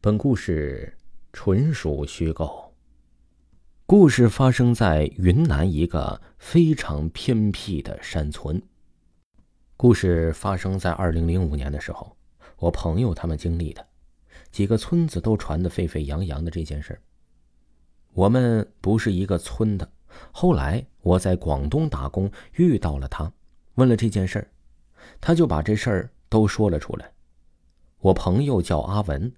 本故事纯属虚构。故事发生在云南一个非常偏僻的山村。故事发生在二零零五年的时候，我朋友他们经历的，几个村子都传得沸沸扬扬的这件事我们不是一个村的，后来我在广东打工遇到了他，问了这件事他就把这事儿都说了出来。我朋友叫阿文。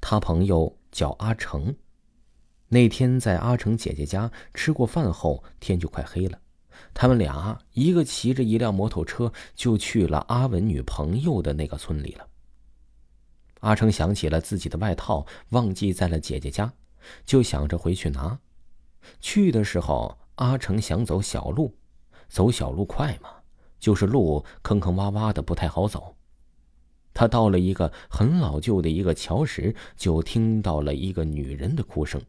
他朋友叫阿成。那天在阿成姐姐家吃过饭后，天就快黑了。他们俩一个骑着一辆摩托车，就去了阿文女朋友的那个村里了。阿成想起了自己的外套忘记在了姐姐家，就想着回去拿。去的时候，阿成想走小路，走小路快嘛，就是路坑坑洼洼的，不太好走。他到了一个很老旧的一个桥时，就听到了一个女人的哭声。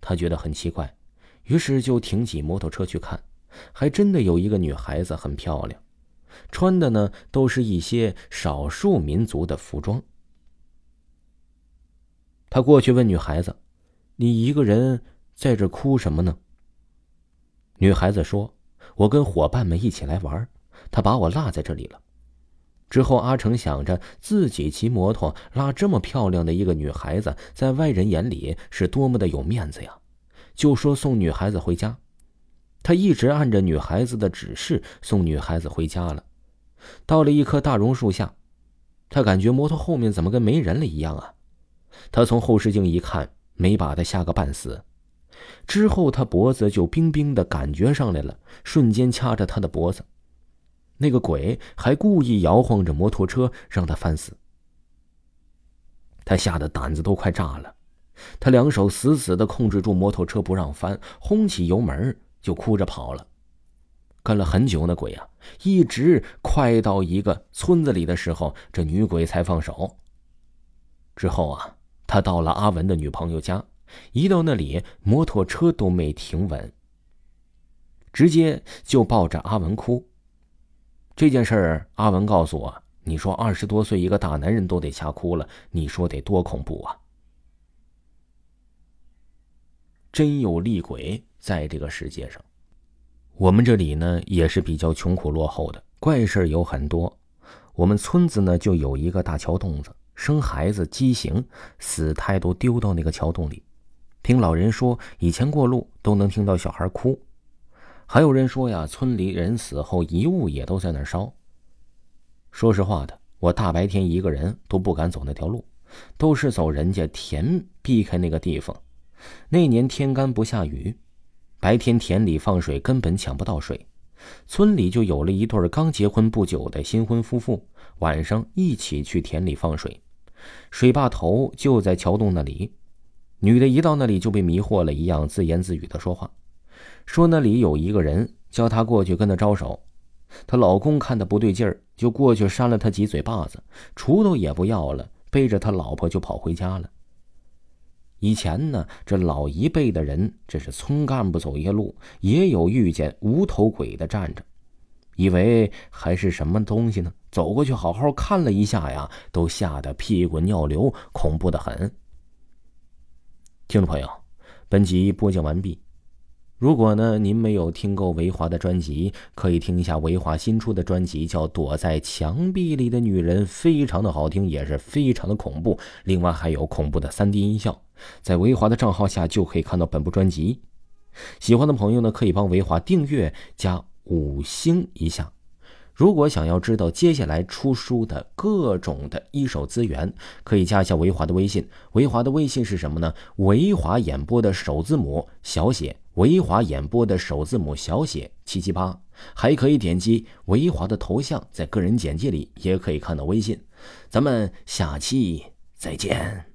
他觉得很奇怪，于是就停起摩托车去看，还真的有一个女孩子很漂亮，穿的呢都是一些少数民族的服装。他过去问女孩子：“你一个人在这哭什么呢？”女孩子说：“我跟伙伴们一起来玩，他把我落在这里了。”之后，阿成想着自己骑摩托拉这么漂亮的一个女孩子，在外人眼里是多么的有面子呀，就说送女孩子回家。他一直按着女孩子的指示送女孩子回家了。到了一棵大榕树下，他感觉摩托后面怎么跟没人了一样啊？他从后视镜一看，没把他吓个半死。之后，他脖子就冰冰的感觉上来了，瞬间掐着他的脖子。那个鬼还故意摇晃着摩托车，让他翻死。他吓得胆子都快炸了，他两手死死的控制住摩托车不让翻，轰起油门就哭着跑了。跟了很久，那鬼啊，一直快到一个村子里的时候，这女鬼才放手。之后啊，他到了阿文的女朋友家，一到那里，摩托车都没停稳，直接就抱着阿文哭。这件事儿，阿文告诉我：“你说二十多岁一个大男人都得吓哭了，你说得多恐怖啊！”真有厉鬼在这个世界上。我们这里呢也是比较穷苦落后的，怪事有很多。我们村子呢就有一个大桥洞子，生孩子畸形，死胎都丢到那个桥洞里。听老人说，以前过路都能听到小孩哭。还有人说呀，村里人死后遗物也都在那儿烧。说实话的，我大白天一个人都不敢走那条路，都是走人家田，避开那个地方。那年天干不下雨，白天田里放水根本抢不到水。村里就有了一对刚结婚不久的新婚夫妇，晚上一起去田里放水，水坝头就在桥洞那里。女的一到那里就被迷惑了一样，自言自语的说话。说那里有一个人，叫她过去跟他招手。她老公看她不对劲儿，就过去扇了她几嘴巴子，锄头也不要了，背着他老婆就跑回家了。以前呢，这老一辈的人，这是村干部走夜路，也有遇见无头鬼的站着，以为还是什么东西呢？走过去好好看了一下呀，都吓得屁滚尿流，恐怖的很。听众朋友，本集播讲完毕。如果呢，您没有听够维华的专辑，可以听一下维华新出的专辑，叫《躲在墙壁里的女人》，非常的好听，也是非常的恐怖。另外还有恐怖的三 D 音效，在维华的账号下就可以看到本部专辑。喜欢的朋友呢，可以帮维华订阅加五星一下。如果想要知道接下来出书的各种的一手资源，可以加一下维华的微信。维华的微信是什么呢？维华演播的首字母小写，维华演播的首字母小写七七八。还可以点击维华的头像，在个人简介里也可以看到微信。咱们下期。再见。